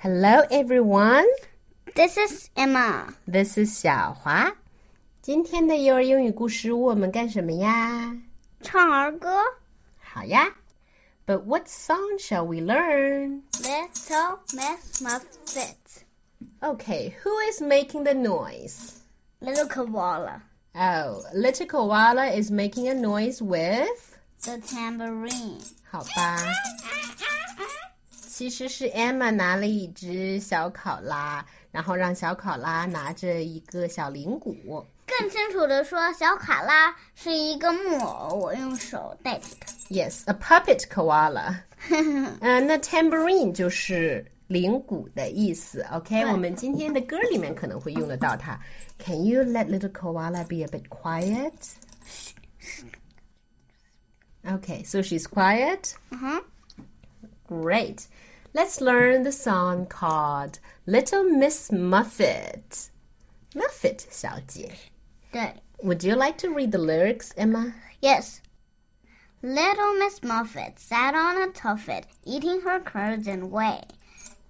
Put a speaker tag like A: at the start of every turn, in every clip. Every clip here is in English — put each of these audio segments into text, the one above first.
A: Hello, everyone.
B: This is Emma.
A: This is 小华。今天的幼儿英语故事屋我们干什么呀？
B: 唱儿歌。
A: 好呀。But what song shall we learn?
B: Little Miss Muffet.
A: Okay, who is making the noise?
B: Little koala.
A: Oh, little koala is making a noise with
B: the tambourine.
A: 好吧。 其实是 Emma 拿了一只小考拉，然后让小考拉拿着一个小铃鼓。
B: 更清楚的说，小卡拉是一个木偶，我用手代替它。
A: Yes, a puppet koala. 嗯，那 tambourine 就是铃鼓的意思。OK，我们今天的歌里面可能会用得到它。Can you let little koala be a bit quiet? Okay, so she's quiet.
B: Uh huh.
A: Great. let's learn the song called Little Miss Muffet. Muffet Would you like to read the lyrics, Emma?
B: Yes. Little Miss Muffet sat on a tuffet, eating her curds and whey.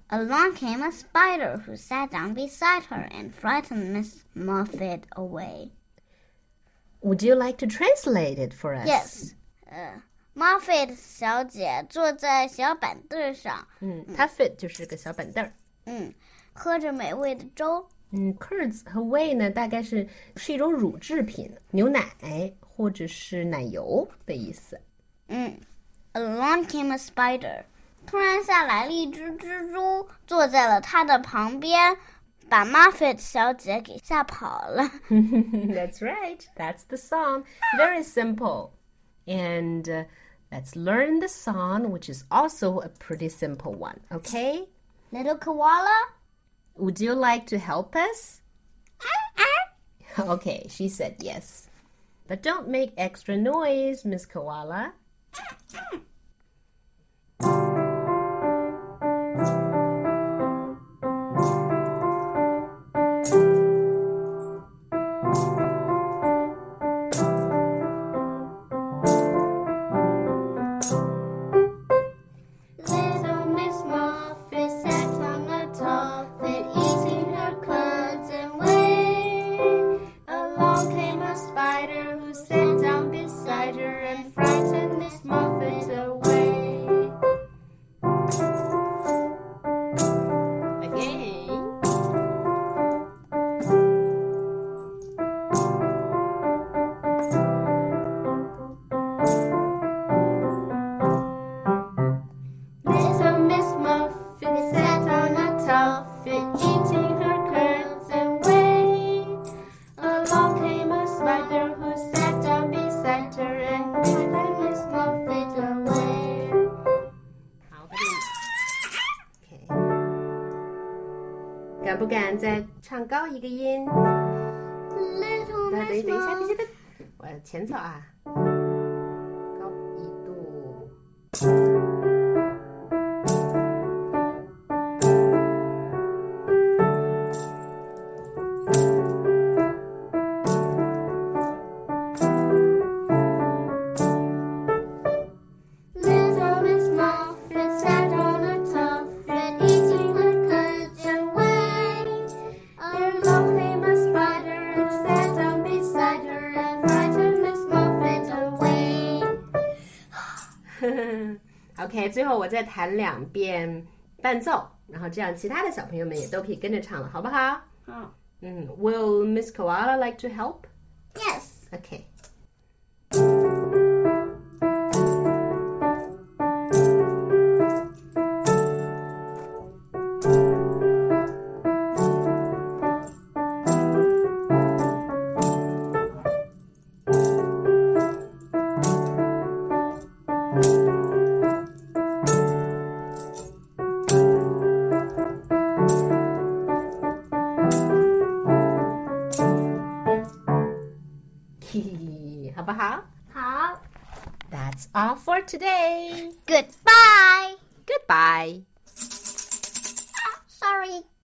B: Along came a spider who sat down beside her and frightened Miss Muffet away.
A: Would you like to translate it for us? Yes.
B: Uh, Muffet 小姐坐在小板凳上，
A: 嗯，Tuffet 就是个小板凳儿，
B: 嗯，喝着美味的粥。
A: 嗯，curds 和 whey 呢，大概是是一种乳制品，牛奶或者是奶油的意思。
B: 嗯，Along came a spider，突然下来了一只蜘蛛，坐在了它的旁边，把 Muffet 小姐给吓跑了。
A: That's right. That's the song. Very simple. And uh, let's learn the song, which is also a pretty simple one, okay?
B: Little koala?
A: Would you like to help us? okay, she said yes. But don't make extra noise, Miss Koala. been eating her curls away along came a spider who sat down beside her and tried to make
B: my feet away
A: 好的嗯 ok 敢不敢再唱高一个音等
B: 一下等一下
A: 我前走啊 OK，最后我再弹两遍伴奏，然后这样其他的小朋友们也都可以跟着唱了，好不好？
B: 好。
A: 嗯，Will Miss Koala like to help?
B: Yes.
A: Okay. That's all for today.
B: Goodbye.
A: Goodbye.